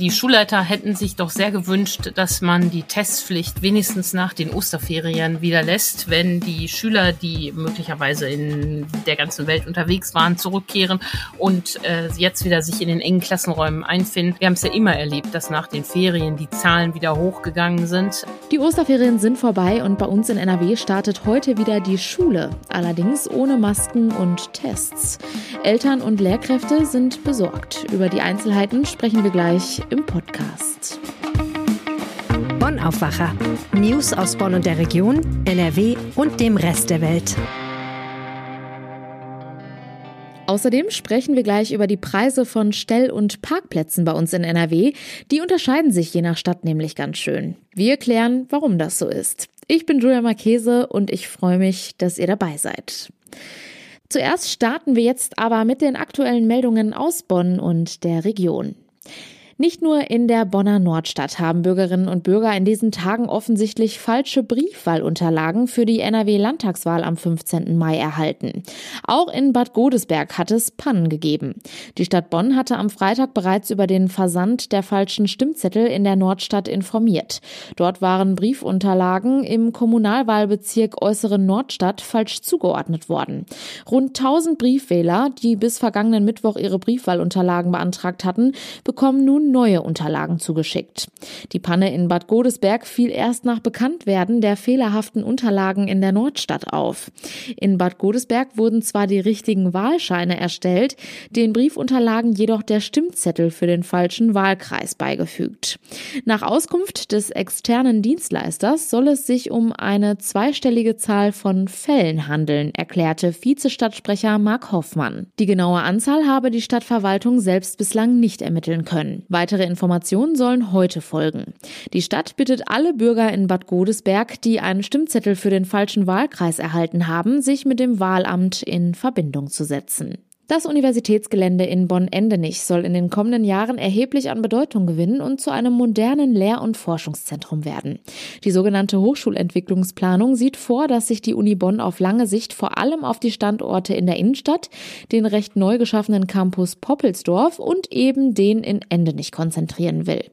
Die Schulleiter hätten sich doch sehr gewünscht, dass man die Testpflicht wenigstens nach den Osterferien wieder lässt, wenn die Schüler, die möglicherweise in der ganzen Welt unterwegs waren, zurückkehren und äh, jetzt wieder sich in den engen Klassenräumen einfinden. Wir haben es ja immer erlebt, dass nach den Ferien die Zahlen wieder hochgegangen sind. Die Osterferien sind vorbei und bei uns in NRW startet heute wieder die Schule, allerdings ohne Masken und Tests. Eltern und Lehrkräfte sind besorgt. Über die Einzelheiten sprechen wir gleich im Podcast. Bonn Aufwacher. News aus Bonn und der Region, NRW und dem Rest der Welt. Außerdem sprechen wir gleich über die Preise von Stell- und Parkplätzen bei uns in NRW. Die unterscheiden sich je nach Stadt nämlich ganz schön. Wir klären, warum das so ist. Ich bin Julia Marchese und ich freue mich, dass ihr dabei seid. Zuerst starten wir jetzt aber mit den aktuellen Meldungen aus Bonn und der Region. Nicht nur in der Bonner Nordstadt haben Bürgerinnen und Bürger in diesen Tagen offensichtlich falsche Briefwahlunterlagen für die NRW-Landtagswahl am 15. Mai erhalten. Auch in Bad Godesberg hat es Pannen gegeben. Die Stadt Bonn hatte am Freitag bereits über den Versand der falschen Stimmzettel in der Nordstadt informiert. Dort waren Briefunterlagen im Kommunalwahlbezirk Äußere Nordstadt falsch zugeordnet worden. Rund 1000 Briefwähler, die bis vergangenen Mittwoch ihre Briefwahlunterlagen beantragt hatten, bekommen nun neue Unterlagen zugeschickt. Die Panne in Bad Godesberg fiel erst nach Bekanntwerden der fehlerhaften Unterlagen in der Nordstadt auf. In Bad Godesberg wurden zwar die richtigen Wahlscheine erstellt, den Briefunterlagen jedoch der Stimmzettel für den falschen Wahlkreis beigefügt. Nach Auskunft des externen Dienstleisters soll es sich um eine zweistellige Zahl von Fällen handeln, erklärte Vizestadtsprecher Mark Hoffmann. Die genaue Anzahl habe die Stadtverwaltung selbst bislang nicht ermitteln können. Weitere Informationen sollen heute folgen. Die Stadt bittet alle Bürger in Bad Godesberg, die einen Stimmzettel für den falschen Wahlkreis erhalten haben, sich mit dem Wahlamt in Verbindung zu setzen. Das Universitätsgelände in Bonn-Endenich soll in den kommenden Jahren erheblich an Bedeutung gewinnen und zu einem modernen Lehr- und Forschungszentrum werden. Die sogenannte Hochschulentwicklungsplanung sieht vor, dass sich die Uni Bonn auf lange Sicht vor allem auf die Standorte in der Innenstadt, den recht neu geschaffenen Campus Poppelsdorf und eben den in Endenich konzentrieren will.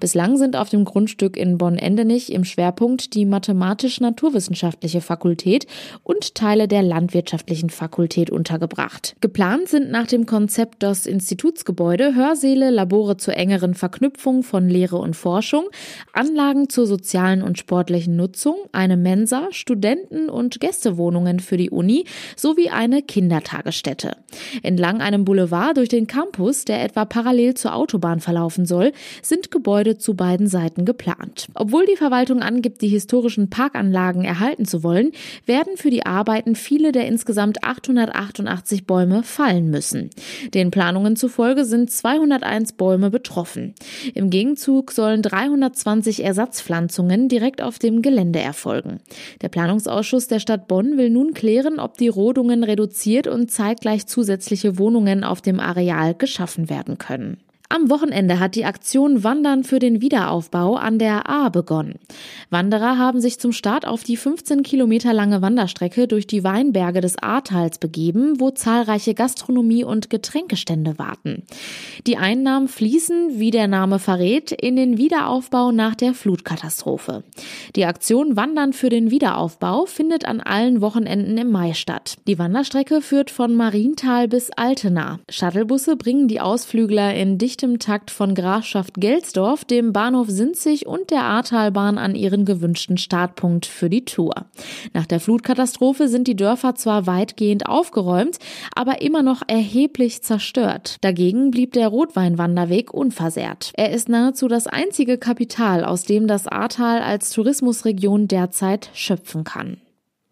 Bislang sind auf dem Grundstück in Bonn-Endenich im Schwerpunkt die mathematisch-naturwissenschaftliche Fakultät und Teile der landwirtschaftlichen Fakultät untergebracht. Geplant Geplant sind nach dem Konzept das Institutsgebäude, Hörsäle, Labore zur engeren Verknüpfung von Lehre und Forschung, Anlagen zur sozialen und sportlichen Nutzung, eine Mensa, Studenten- und Gästewohnungen für die Uni sowie eine Kindertagesstätte. Entlang einem Boulevard durch den Campus, der etwa parallel zur Autobahn verlaufen soll, sind Gebäude zu beiden Seiten geplant. Obwohl die Verwaltung angibt, die historischen Parkanlagen erhalten zu wollen, werden für die Arbeiten viele der insgesamt 888 Bäume fallen fallen müssen. Den Planungen zufolge sind 201 Bäume betroffen. Im Gegenzug sollen 320 Ersatzpflanzungen direkt auf dem Gelände erfolgen. Der Planungsausschuss der Stadt Bonn will nun klären, ob die Rodungen reduziert und zeitgleich zusätzliche Wohnungen auf dem Areal geschaffen werden können. Am Wochenende hat die Aktion Wandern für den Wiederaufbau an der A begonnen. Wanderer haben sich zum Start auf die 15 Kilometer lange Wanderstrecke durch die Weinberge des Ahrtals begeben, wo zahlreiche Gastronomie- und Getränkestände warten. Die Einnahmen fließen, wie der Name verrät, in den Wiederaufbau nach der Flutkatastrophe. Die Aktion Wandern für den Wiederaufbau findet an allen Wochenenden im Mai statt. Die Wanderstrecke führt von Marienthal bis Altena. Shuttlebusse bringen die Ausflügler in dicht dichtem Takt von Grafschaft Gelsdorf, dem Bahnhof Sinzig und der Ahrtalbahn an ihren gewünschten Startpunkt für die Tour. Nach der Flutkatastrophe sind die Dörfer zwar weitgehend aufgeräumt, aber immer noch erheblich zerstört. Dagegen blieb der Rotweinwanderweg unversehrt. Er ist nahezu das einzige Kapital, aus dem das Ahrtal als Tourismusregion derzeit schöpfen kann.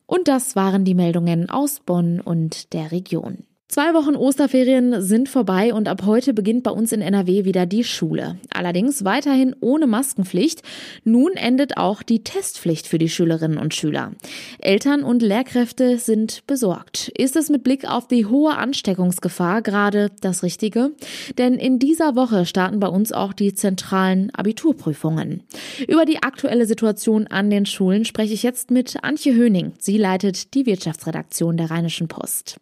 Und das waren die Meldungen aus Bonn und der Region. Zwei Wochen Osterferien sind vorbei und ab heute beginnt bei uns in NRW wieder die Schule. Allerdings weiterhin ohne Maskenpflicht. Nun endet auch die Testpflicht für die Schülerinnen und Schüler. Eltern und Lehrkräfte sind besorgt. Ist es mit Blick auf die hohe Ansteckungsgefahr gerade das Richtige? Denn in dieser Woche starten bei uns auch die zentralen Abiturprüfungen. Über die aktuelle Situation an den Schulen spreche ich jetzt mit Antje Höning. Sie leitet die Wirtschaftsredaktion der Rheinischen Post.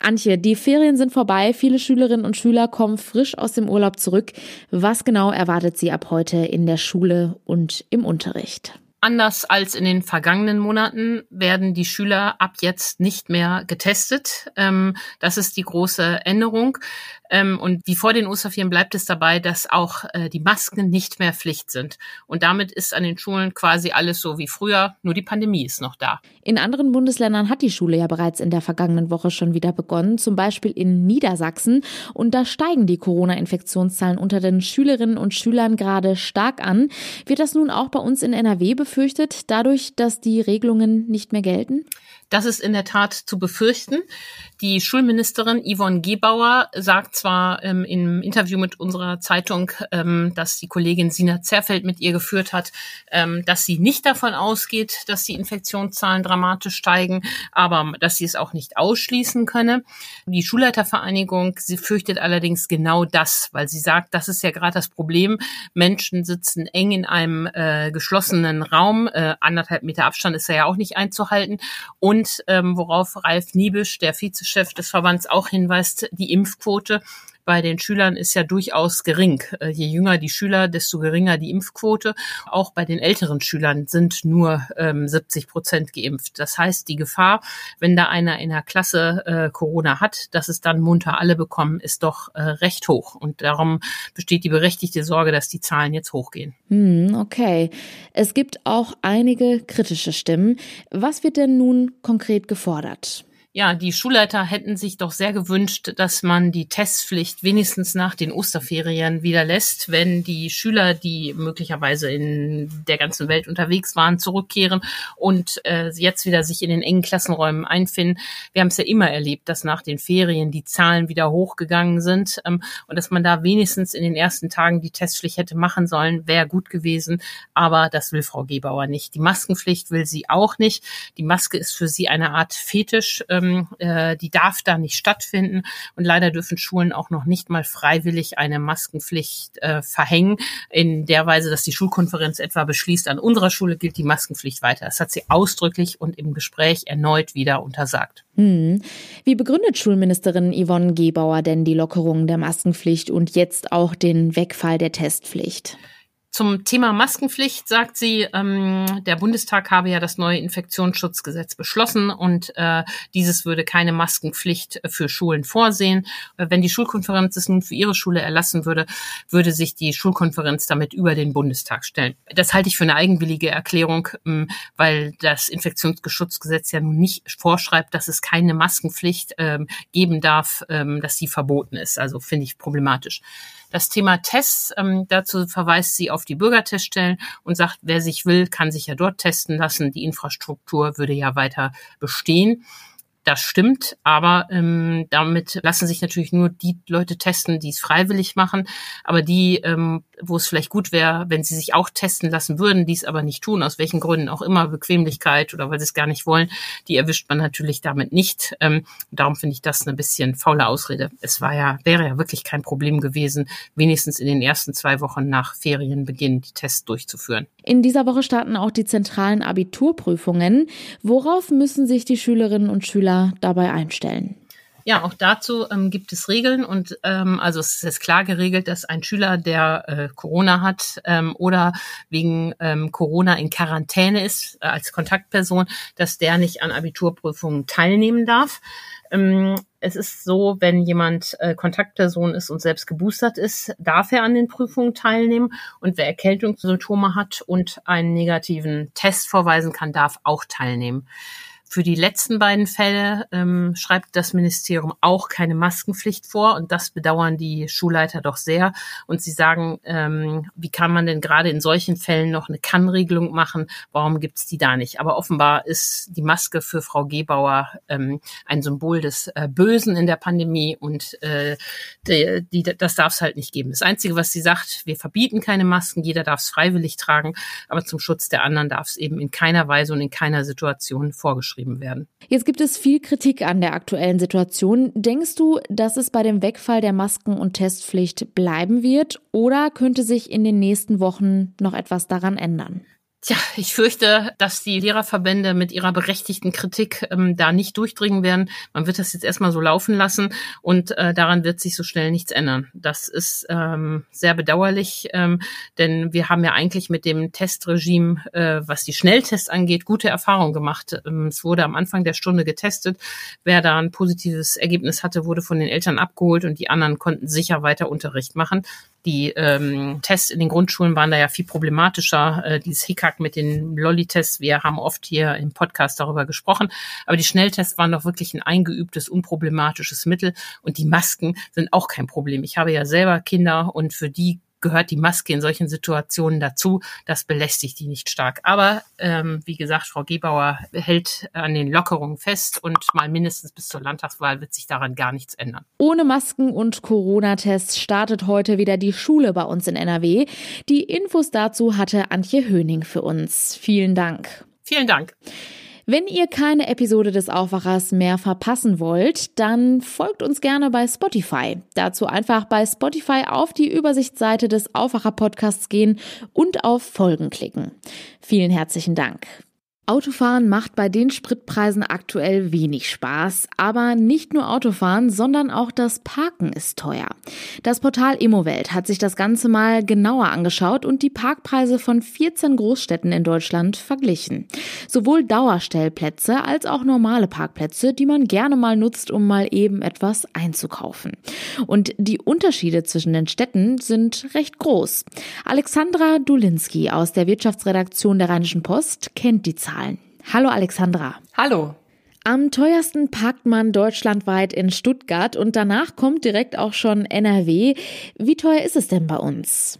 Antje, die Ferien sind vorbei. Viele Schülerinnen und Schüler kommen frisch aus dem Urlaub zurück. Was genau erwartet sie ab heute in der Schule und im Unterricht? Anders als in den vergangenen Monaten werden die Schüler ab jetzt nicht mehr getestet. Ähm, das ist die große Änderung. Ähm, und wie vor den Osterferien bleibt es dabei, dass auch äh, die Masken nicht mehr Pflicht sind. Und damit ist an den Schulen quasi alles so wie früher, nur die Pandemie ist noch da. In anderen Bundesländern hat die Schule ja bereits in der vergangenen Woche schon wieder begonnen, zum Beispiel in Niedersachsen. Und da steigen die Corona-Infektionszahlen unter den Schülerinnen und Schülern gerade stark an. Wird das nun auch bei uns in NRW befürchtet, dadurch, dass die Regelungen nicht mehr gelten? Das ist in der Tat zu befürchten. Die Schulministerin Yvonne Gebauer sagt zwar ähm, im Interview mit unserer Zeitung, ähm, dass die Kollegin Sina Zerfeld mit ihr geführt hat, ähm, dass sie nicht davon ausgeht, dass die Infektionszahlen dramatisch steigen, aber dass sie es auch nicht ausschließen könne. Die Schulleitervereinigung, sie fürchtet allerdings genau das, weil sie sagt, das ist ja gerade das Problem. Menschen sitzen eng in einem äh, geschlossenen Raum, äh, anderthalb Meter Abstand ist ja auch nicht einzuhalten und und ähm, worauf Ralf Niebisch, der Vizechef des Verbands, auch hinweist, die Impfquote bei den Schülern ist ja durchaus gering. Äh, je jünger die Schüler, desto geringer die Impfquote. Auch bei den älteren Schülern sind nur ähm, 70 Prozent geimpft. Das heißt, die Gefahr, wenn da einer in der Klasse äh, Corona hat, dass es dann munter alle bekommen, ist doch äh, recht hoch. Und darum besteht die berechtigte Sorge, dass die Zahlen jetzt hochgehen. Hm, okay. Es gibt auch einige kritische Stimmen. Was wird denn nun konkret gefordert? Ja, die Schulleiter hätten sich doch sehr gewünscht, dass man die Testpflicht wenigstens nach den Osterferien wieder lässt, wenn die Schüler, die möglicherweise in der ganzen Welt unterwegs waren, zurückkehren und äh, jetzt wieder sich in den engen Klassenräumen einfinden. Wir haben es ja immer erlebt, dass nach den Ferien die Zahlen wieder hochgegangen sind ähm, und dass man da wenigstens in den ersten Tagen die Testpflicht hätte machen sollen, wäre gut gewesen. Aber das will Frau Gebauer nicht. Die Maskenpflicht will sie auch nicht. Die Maske ist für sie eine Art Fetisch. Ähm, ähm, äh, die darf da nicht stattfinden. Und leider dürfen Schulen auch noch nicht mal freiwillig eine Maskenpflicht äh, verhängen, in der Weise, dass die Schulkonferenz etwa beschließt, an unserer Schule gilt die Maskenpflicht weiter. Das hat sie ausdrücklich und im Gespräch erneut wieder untersagt. Hm. Wie begründet Schulministerin Yvonne Gebauer denn die Lockerung der Maskenpflicht und jetzt auch den Wegfall der Testpflicht? Zum Thema Maskenpflicht sagt sie, ähm, der Bundestag habe ja das neue Infektionsschutzgesetz beschlossen und äh, dieses würde keine Maskenpflicht für Schulen vorsehen. Äh, wenn die Schulkonferenz es nun für ihre Schule erlassen würde, würde sich die Schulkonferenz damit über den Bundestag stellen. Das halte ich für eine eigenwillige Erklärung, ähm, weil das Infektionsschutzgesetz ja nun nicht vorschreibt, dass es keine Maskenpflicht ähm, geben darf, ähm, dass sie verboten ist. Also finde ich problematisch. Das Thema Tests, ähm, dazu verweist sie auf die Bürgerteststellen und sagt, wer sich will, kann sich ja dort testen lassen. Die Infrastruktur würde ja weiter bestehen. Das stimmt, aber ähm, damit lassen sich natürlich nur die Leute testen, die es freiwillig machen. Aber die, ähm, wo es vielleicht gut wäre, wenn sie sich auch testen lassen würden, die es aber nicht tun, aus welchen Gründen auch immer, Bequemlichkeit oder weil sie es gar nicht wollen, die erwischt man natürlich damit nicht. Ähm, darum finde ich das eine bisschen faule Ausrede. Es war ja, wäre ja wirklich kein Problem gewesen, wenigstens in den ersten zwei Wochen nach Ferienbeginn die Tests durchzuführen. In dieser Woche starten auch die zentralen Abiturprüfungen. Worauf müssen sich die Schülerinnen und Schüler dabei einstellen? Ja, auch dazu ähm, gibt es Regeln und ähm, also es ist klar geregelt, dass ein Schüler, der äh, Corona hat ähm, oder wegen ähm, Corona in Quarantäne ist äh, als Kontaktperson, dass der nicht an Abiturprüfungen teilnehmen darf. Ähm, es ist so, wenn jemand äh, Kontaktperson ist und selbst geboostert ist, darf er an den Prüfungen teilnehmen. Und wer Erkältungssymptome hat und einen negativen Test vorweisen kann, darf auch teilnehmen. Für die letzten beiden Fälle ähm, schreibt das Ministerium auch keine Maskenpflicht vor und das bedauern die Schulleiter doch sehr. Und sie sagen, ähm, wie kann man denn gerade in solchen Fällen noch eine Kann-Regelung machen? Warum gibt's die da nicht? Aber offenbar ist die Maske für Frau Gebauer ähm, ein Symbol des äh, Bösen in der Pandemie und äh, die, die, das darf es halt nicht geben. Das Einzige, was sie sagt, wir verbieten keine Masken, jeder darf es freiwillig tragen, aber zum Schutz der anderen darf es eben in keiner Weise und in keiner Situation vorgeschrieben geschrieben werden. Jetzt gibt es viel Kritik an der aktuellen Situation. Denkst du, dass es bei dem Wegfall der Masken- und Testpflicht bleiben wird oder könnte sich in den nächsten Wochen noch etwas daran ändern? Tja, ich fürchte, dass die Lehrerverbände mit ihrer berechtigten Kritik ähm, da nicht durchdringen werden. Man wird das jetzt erstmal so laufen lassen und äh, daran wird sich so schnell nichts ändern. Das ist ähm, sehr bedauerlich, ähm, denn wir haben ja eigentlich mit dem Testregime, äh, was die Schnelltests angeht, gute Erfahrungen gemacht. Ähm, es wurde am Anfang der Stunde getestet. Wer da ein positives Ergebnis hatte, wurde von den Eltern abgeholt und die anderen konnten sicher weiter Unterricht machen. Die ähm, Tests in den Grundschulen waren da ja viel problematischer. Äh, dieses Hickhack mit den Lolli-Tests, wir haben oft hier im Podcast darüber gesprochen. Aber die Schnelltests waren doch wirklich ein eingeübtes, unproblematisches Mittel. Und die Masken sind auch kein Problem. Ich habe ja selber Kinder und für die gehört die Maske in solchen Situationen dazu. Das belästigt die nicht stark. Aber ähm, wie gesagt, Frau Gebauer hält an den Lockerungen fest und mal mindestens bis zur Landtagswahl wird sich daran gar nichts ändern. Ohne Masken und Corona-Tests startet heute wieder die Schule bei uns in NRW. Die Infos dazu hatte Antje Höning für uns. Vielen Dank. Vielen Dank. Wenn ihr keine Episode des Aufwachers mehr verpassen wollt, dann folgt uns gerne bei Spotify. Dazu einfach bei Spotify auf die Übersichtsseite des Aufwacher Podcasts gehen und auf Folgen klicken. Vielen herzlichen Dank. Autofahren macht bei den Spritpreisen aktuell wenig Spaß, aber nicht nur Autofahren, sondern auch das Parken ist teuer. Das Portal Immowelt hat sich das Ganze mal genauer angeschaut und die Parkpreise von 14 Großstädten in Deutschland verglichen. Sowohl Dauerstellplätze als auch normale Parkplätze, die man gerne mal nutzt, um mal eben etwas einzukaufen. Und die Unterschiede zwischen den Städten sind recht groß. Alexandra Dulinski aus der Wirtschaftsredaktion der Rheinischen Post kennt die Zahlen. Zahlen. Hallo Alexandra. Hallo. Am teuersten parkt man deutschlandweit in Stuttgart und danach kommt direkt auch schon NRW. Wie teuer ist es denn bei uns?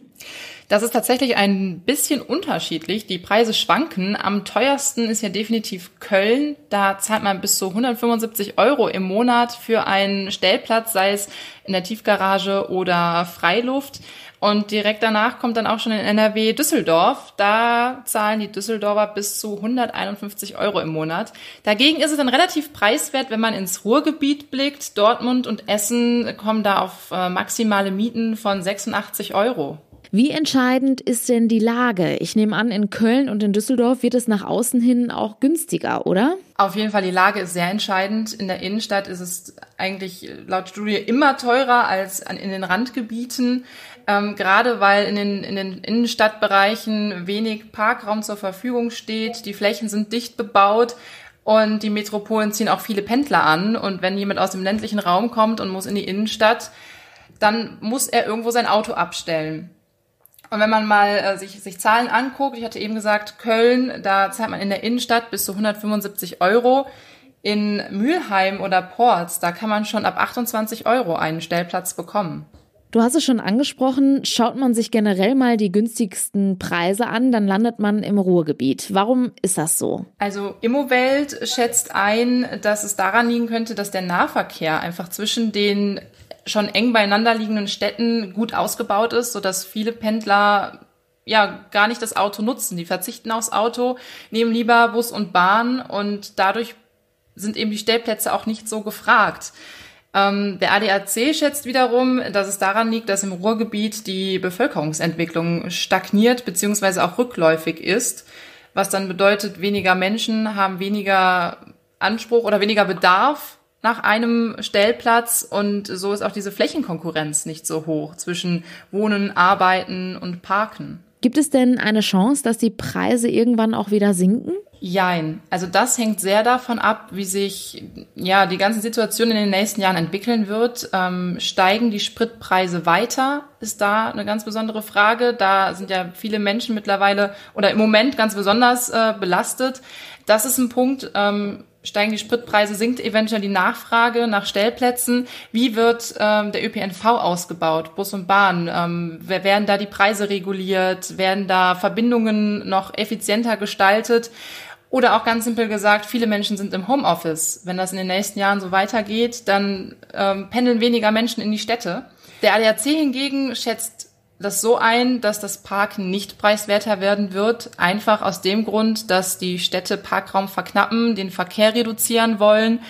Das ist tatsächlich ein bisschen unterschiedlich. Die Preise schwanken. Am teuersten ist ja definitiv Köln. Da zahlt man bis zu 175 Euro im Monat für einen Stellplatz, sei es in der Tiefgarage oder Freiluft. Und direkt danach kommt dann auch schon in NRW Düsseldorf. Da zahlen die Düsseldorfer bis zu 151 Euro im Monat. Dagegen ist es dann relativ preiswert, wenn man ins Ruhrgebiet blickt. Dortmund und Essen kommen da auf äh, maximale Mieten von 86 Euro. Wie entscheidend ist denn die Lage? Ich nehme an, in Köln und in Düsseldorf wird es nach außen hin auch günstiger, oder? Auf jeden Fall, die Lage ist sehr entscheidend. In der Innenstadt ist es eigentlich laut Studie immer teurer als in den Randgebieten ähm, gerade weil in den, in den Innenstadtbereichen wenig Parkraum zur Verfügung steht, die Flächen sind dicht bebaut und die Metropolen ziehen auch viele Pendler an. Und wenn jemand aus dem ländlichen Raum kommt und muss in die Innenstadt, dann muss er irgendwo sein Auto abstellen. Und wenn man mal äh, sich, sich Zahlen anguckt, ich hatte eben gesagt, Köln, da zahlt man in der Innenstadt bis zu 175 Euro. In Mülheim oder Ports, da kann man schon ab 28 Euro einen Stellplatz bekommen. Du hast es schon angesprochen, schaut man sich generell mal die günstigsten Preise an, dann landet man im Ruhrgebiet. Warum ist das so? Also Immowelt schätzt ein, dass es daran liegen könnte, dass der Nahverkehr einfach zwischen den schon eng beieinander liegenden Städten gut ausgebaut ist, sodass viele Pendler ja gar nicht das Auto nutzen. Die verzichten aufs Auto, nehmen lieber Bus und Bahn und dadurch sind eben die Stellplätze auch nicht so gefragt. Ähm, der ADAC schätzt wiederum, dass es daran liegt, dass im Ruhrgebiet die Bevölkerungsentwicklung stagniert bzw. auch rückläufig ist, was dann bedeutet, weniger Menschen haben weniger Anspruch oder weniger Bedarf nach einem Stellplatz und so ist auch diese Flächenkonkurrenz nicht so hoch zwischen Wohnen, Arbeiten und Parken. Gibt es denn eine Chance, dass die Preise irgendwann auch wieder sinken? Jein. Also das hängt sehr davon ab, wie sich ja die ganze Situation in den nächsten Jahren entwickeln wird. Ähm, steigen die Spritpreise weiter? Ist da eine ganz besondere Frage. Da sind ja viele Menschen mittlerweile oder im Moment ganz besonders äh, belastet. Das ist ein Punkt. Ähm, steigen die Spritpreise, sinkt eventuell die Nachfrage nach Stellplätzen. Wie wird ähm, der ÖPNV ausgebaut, Bus und Bahn? Ähm, werden da die Preise reguliert? Werden da Verbindungen noch effizienter gestaltet? Oder auch ganz simpel gesagt, viele Menschen sind im Homeoffice. Wenn das in den nächsten Jahren so weitergeht, dann ähm, pendeln weniger Menschen in die Städte. Der ADAC hingegen schätzt das so ein, dass das Parken nicht preiswerter werden wird, einfach aus dem Grund, dass die Städte Parkraum verknappen, den Verkehr reduzieren wollen,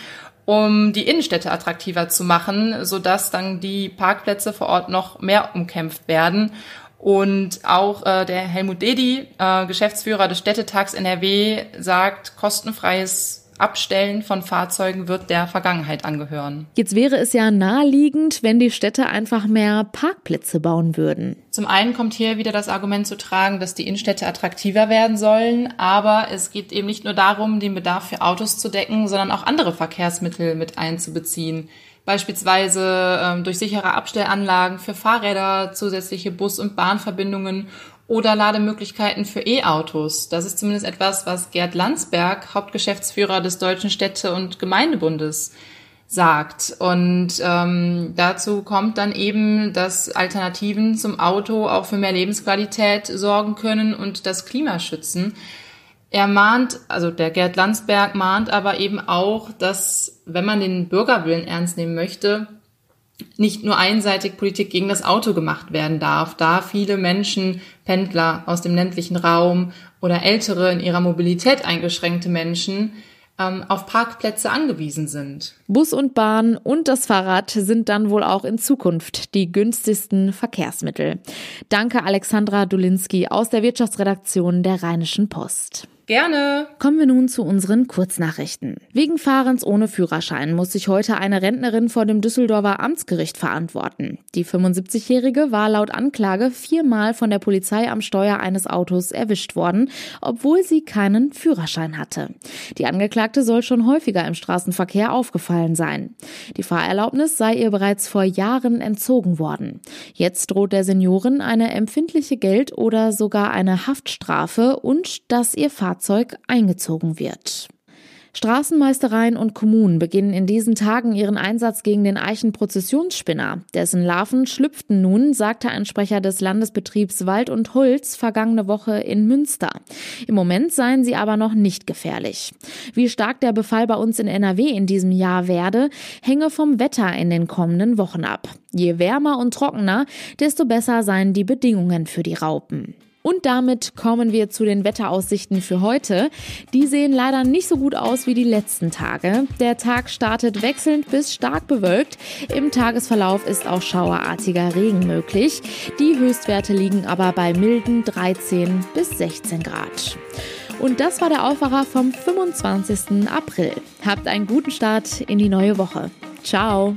um die Innenstädte attraktiver zu machen, sodass dann die Parkplätze vor Ort noch mehr umkämpft werden. Und auch äh, der Helmut Dedi, äh, Geschäftsführer des Städtetags NRW, sagt, kostenfreies Abstellen von Fahrzeugen wird der Vergangenheit angehören. Jetzt wäre es ja naheliegend, wenn die Städte einfach mehr Parkplätze bauen würden. Zum einen kommt hier wieder das Argument zu tragen, dass die Innenstädte attraktiver werden sollen, aber es geht eben nicht nur darum, den Bedarf für Autos zu decken, sondern auch andere Verkehrsmittel mit einzubeziehen. Beispielsweise ähm, durch sichere Abstellanlagen für Fahrräder, zusätzliche Bus- und Bahnverbindungen oder Lademöglichkeiten für E-Autos. Das ist zumindest etwas, was Gerd Landsberg, Hauptgeschäftsführer des Deutschen Städte- und Gemeindebundes, sagt. Und ähm, dazu kommt dann eben, dass Alternativen zum Auto auch für mehr Lebensqualität sorgen können und das Klima schützen. Er mahnt, also der Gerd Landsberg mahnt aber eben auch, dass wenn man den Bürgerwillen ernst nehmen möchte, nicht nur einseitig Politik gegen das Auto gemacht werden darf, da viele Menschen, Pendler aus dem ländlichen Raum oder ältere in ihrer Mobilität eingeschränkte Menschen ähm, auf Parkplätze angewiesen sind. Bus und Bahn und das Fahrrad sind dann wohl auch in Zukunft die günstigsten Verkehrsmittel. Danke Alexandra Dulinski aus der Wirtschaftsredaktion der Rheinischen Post. Gerne. Kommen wir nun zu unseren Kurznachrichten. Wegen Fahrens ohne Führerschein muss sich heute eine Rentnerin vor dem Düsseldorfer Amtsgericht verantworten. Die 75-Jährige war laut Anklage viermal von der Polizei am Steuer eines Autos erwischt worden, obwohl sie keinen Führerschein hatte. Die Angeklagte soll schon häufiger im Straßenverkehr aufgefallen sein. Die Fahrerlaubnis sei ihr bereits vor Jahren entzogen worden. Jetzt droht der Seniorin eine empfindliche Geld- oder sogar eine Haftstrafe und dass ihr Fahrzeug Fahrzeug eingezogen wird. Straßenmeistereien und Kommunen beginnen in diesen Tagen ihren Einsatz gegen den Eichenprozessionsspinner. Dessen Larven schlüpften nun, sagte ein Sprecher des Landesbetriebs Wald und Holz vergangene Woche in Münster. Im Moment seien sie aber noch nicht gefährlich. Wie stark der Befall bei uns in NRW in diesem Jahr werde, hänge vom Wetter in den kommenden Wochen ab. Je wärmer und trockener, desto besser seien die Bedingungen für die Raupen. Und damit kommen wir zu den Wetteraussichten für heute. Die sehen leider nicht so gut aus wie die letzten Tage. Der Tag startet wechselnd bis stark bewölkt. Im Tagesverlauf ist auch schauerartiger Regen möglich. Die Höchstwerte liegen aber bei milden 13 bis 16 Grad. Und das war der Aufwacher vom 25. April. Habt einen guten Start in die neue Woche. Ciao.